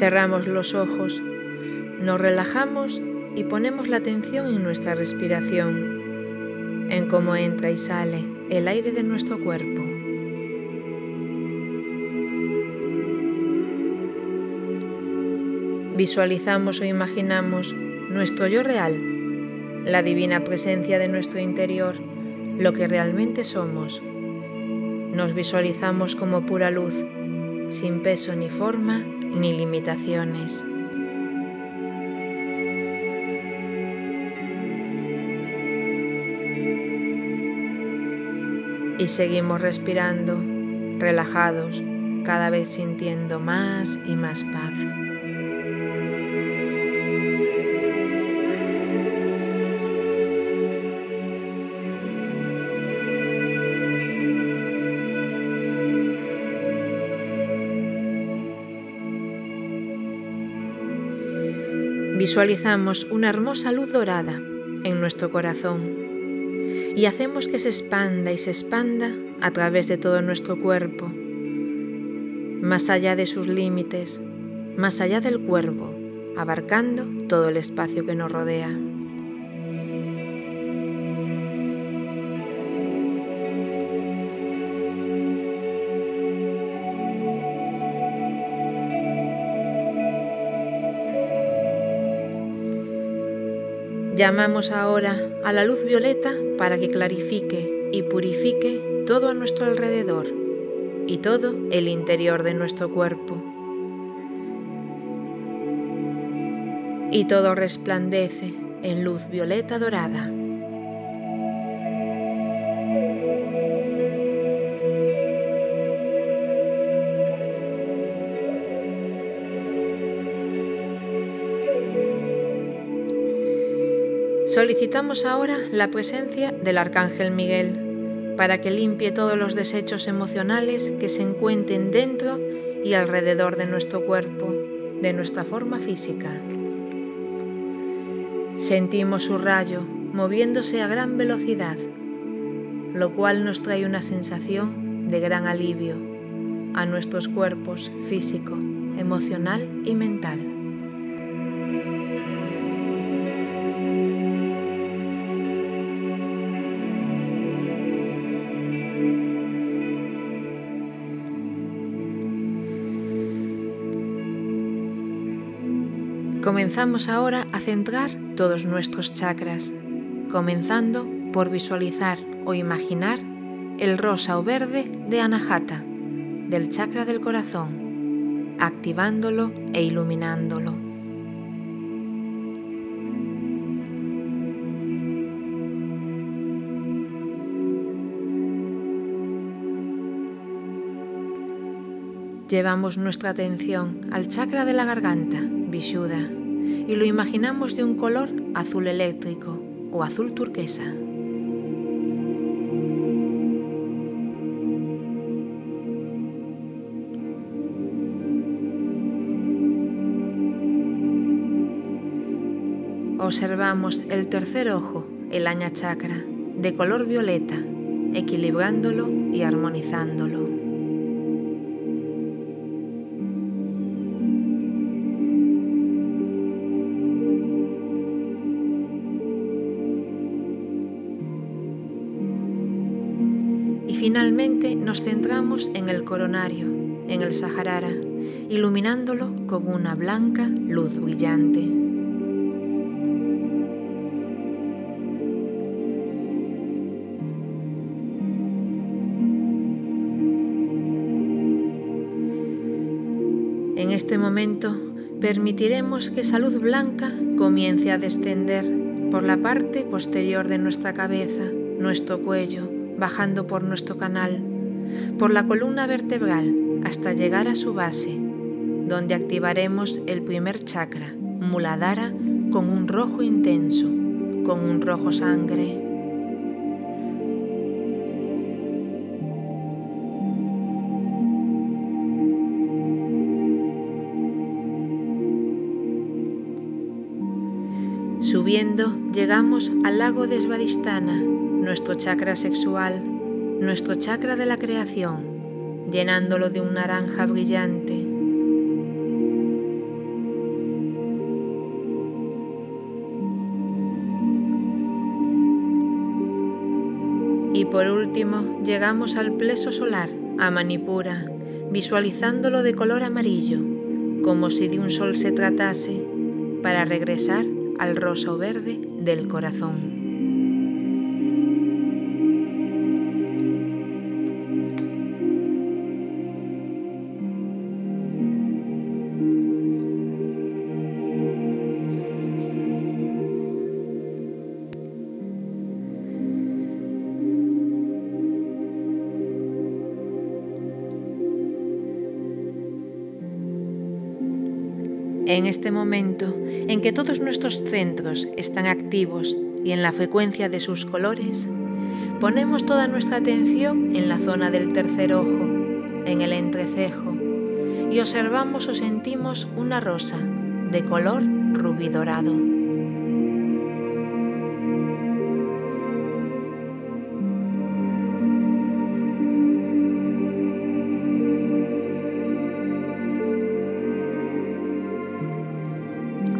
Cerramos los ojos, nos relajamos y ponemos la atención en nuestra respiración, en cómo entra y sale el aire de nuestro cuerpo. Visualizamos o imaginamos nuestro yo real, la divina presencia de nuestro interior, lo que realmente somos. Nos visualizamos como pura luz, sin peso ni forma ni limitaciones. Y seguimos respirando, relajados, cada vez sintiendo más y más paz. Visualizamos una hermosa luz dorada en nuestro corazón y hacemos que se expanda y se expanda a través de todo nuestro cuerpo, más allá de sus límites, más allá del cuerpo, abarcando todo el espacio que nos rodea. Llamamos ahora a la luz violeta para que clarifique y purifique todo a nuestro alrededor y todo el interior de nuestro cuerpo. Y todo resplandece en luz violeta dorada. Solicitamos ahora la presencia del Arcángel Miguel para que limpie todos los desechos emocionales que se encuentren dentro y alrededor de nuestro cuerpo, de nuestra forma física. Sentimos su rayo moviéndose a gran velocidad, lo cual nos trae una sensación de gran alivio a nuestros cuerpos físico, emocional y mental. Comenzamos ahora a centrar todos nuestros chakras, comenzando por visualizar o imaginar el rosa o verde de Anahata, del chakra del corazón, activándolo e iluminándolo. Llevamos nuestra atención al chakra de la garganta, Vishuddha y lo imaginamos de un color azul eléctrico o azul turquesa. Observamos el tercer ojo, el aña chakra, de color violeta, equilibrándolo y armonizándolo. Nos centramos en el coronario, en el Saharara, iluminándolo con una blanca luz brillante. En este momento permitiremos que esa luz blanca comience a descender por la parte posterior de nuestra cabeza, nuestro cuello, bajando por nuestro canal, por la columna vertebral hasta llegar a su base, donde activaremos el primer chakra, Muladhara, con un rojo intenso, con un rojo sangre. Subiendo, llegamos al lago de Svadhisthana, nuestro chakra sexual, nuestro chakra de la creación, llenándolo de un naranja brillante. Y por último, llegamos al pleso solar, a Manipura, visualizándolo de color amarillo, como si de un sol se tratase, para regresar al rosa o verde del corazón. En este momento en que todos nuestros centros están activos y en la frecuencia de sus colores, ponemos toda nuestra atención en la zona del tercer ojo, en el entrecejo, y observamos o sentimos una rosa de color rubí dorado.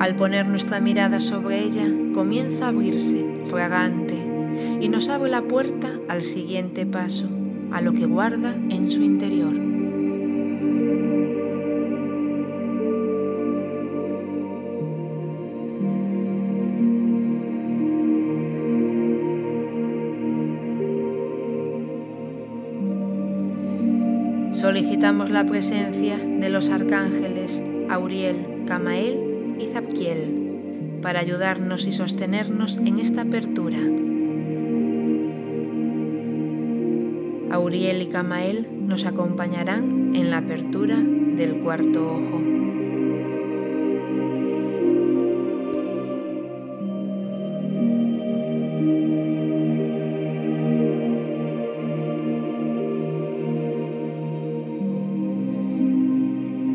Al poner nuestra mirada sobre ella, comienza a abrirse, fragante, y nos abre la puerta al siguiente paso, a lo que guarda en su interior. Solicitamos la presencia de los arcángeles Auriel, Camael y Zapquiel para ayudarnos y sostenernos en esta apertura. Auriel y Camael nos acompañarán en la apertura del cuarto ojo.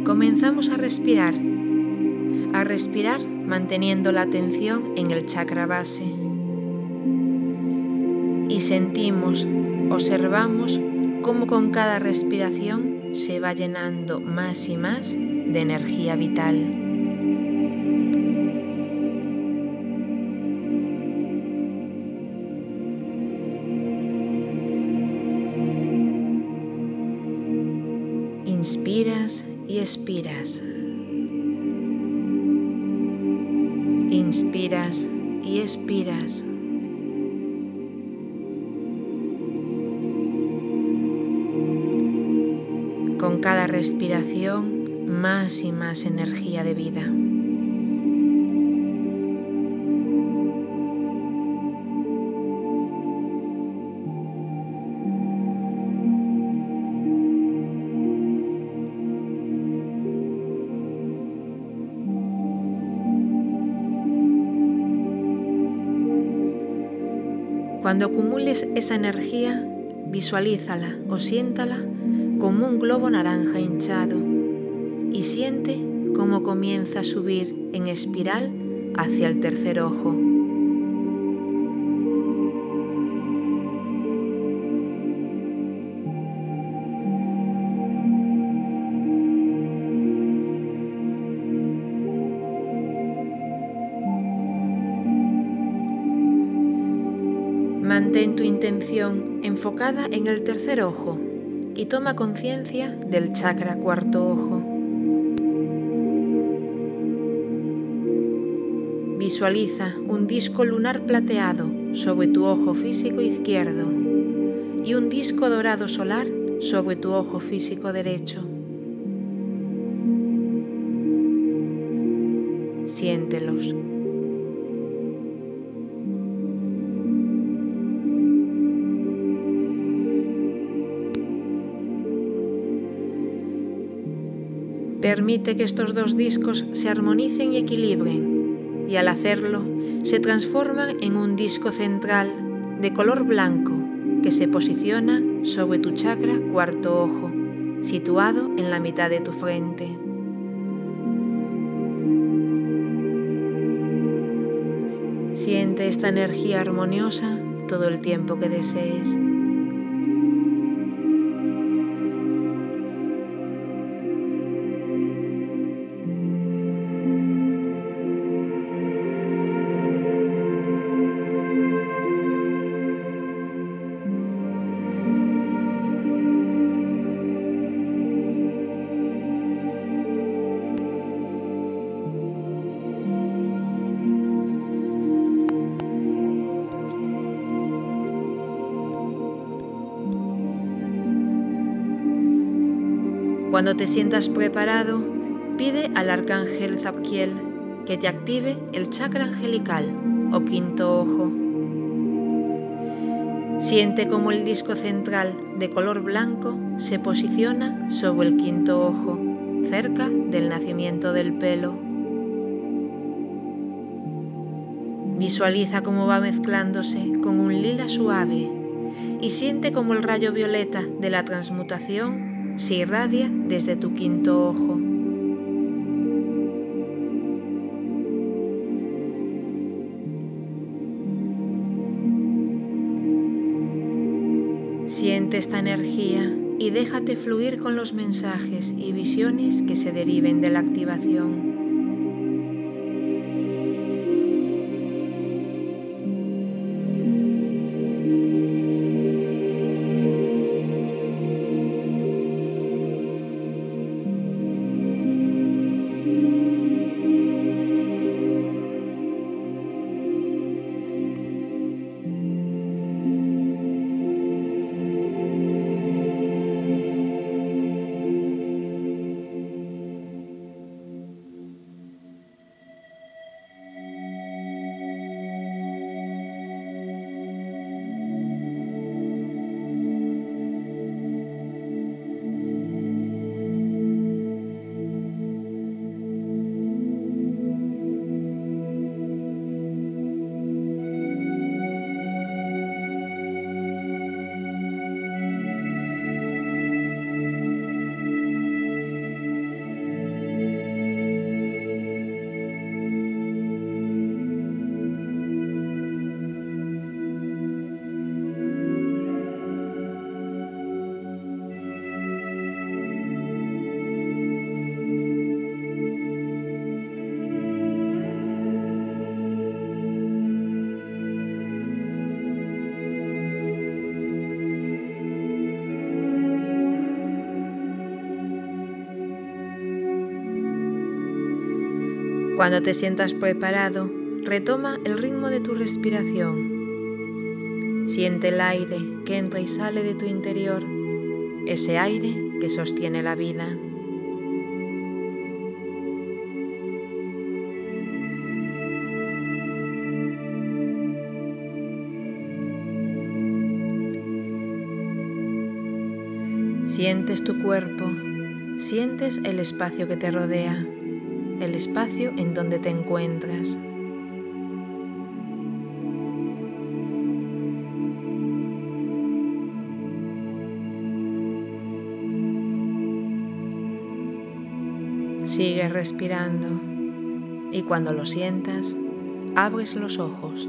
Comenzamos a respirar respirar manteniendo la atención en el chakra base. Y sentimos, observamos cómo con cada respiración se va llenando más y más de energía vital. Inspiras y expiras. Inspiras y expiras. Con cada respiración, más y más energía de vida. Cuando acumules esa energía, visualízala o siéntala como un globo naranja hinchado y siente cómo comienza a subir en espiral hacia el tercer ojo. Enfocada en el tercer ojo y toma conciencia del chakra cuarto ojo. Visualiza un disco lunar plateado sobre tu ojo físico izquierdo y un disco dorado solar sobre tu ojo físico derecho. Siéntelos. Permite que estos dos discos se armonicen y equilibren, y al hacerlo se transforman en un disco central de color blanco que se posiciona sobre tu chakra cuarto ojo, situado en la mitad de tu frente. Siente esta energía armoniosa todo el tiempo que desees. Cuando te sientas preparado, pide al arcángel Zabkiel que te active el chakra angelical o quinto ojo. Siente como el disco central de color blanco se posiciona sobre el quinto ojo, cerca del nacimiento del pelo. Visualiza cómo va mezclándose con un lila suave y siente como el rayo violeta de la transmutación se irradia desde tu quinto ojo. Siente esta energía y déjate fluir con los mensajes y visiones que se deriven de la activación. Cuando te sientas preparado, retoma el ritmo de tu respiración. Siente el aire que entra y sale de tu interior, ese aire que sostiene la vida. Sientes tu cuerpo, sientes el espacio que te rodea el espacio en donde te encuentras. Sigue respirando y cuando lo sientas, abres los ojos.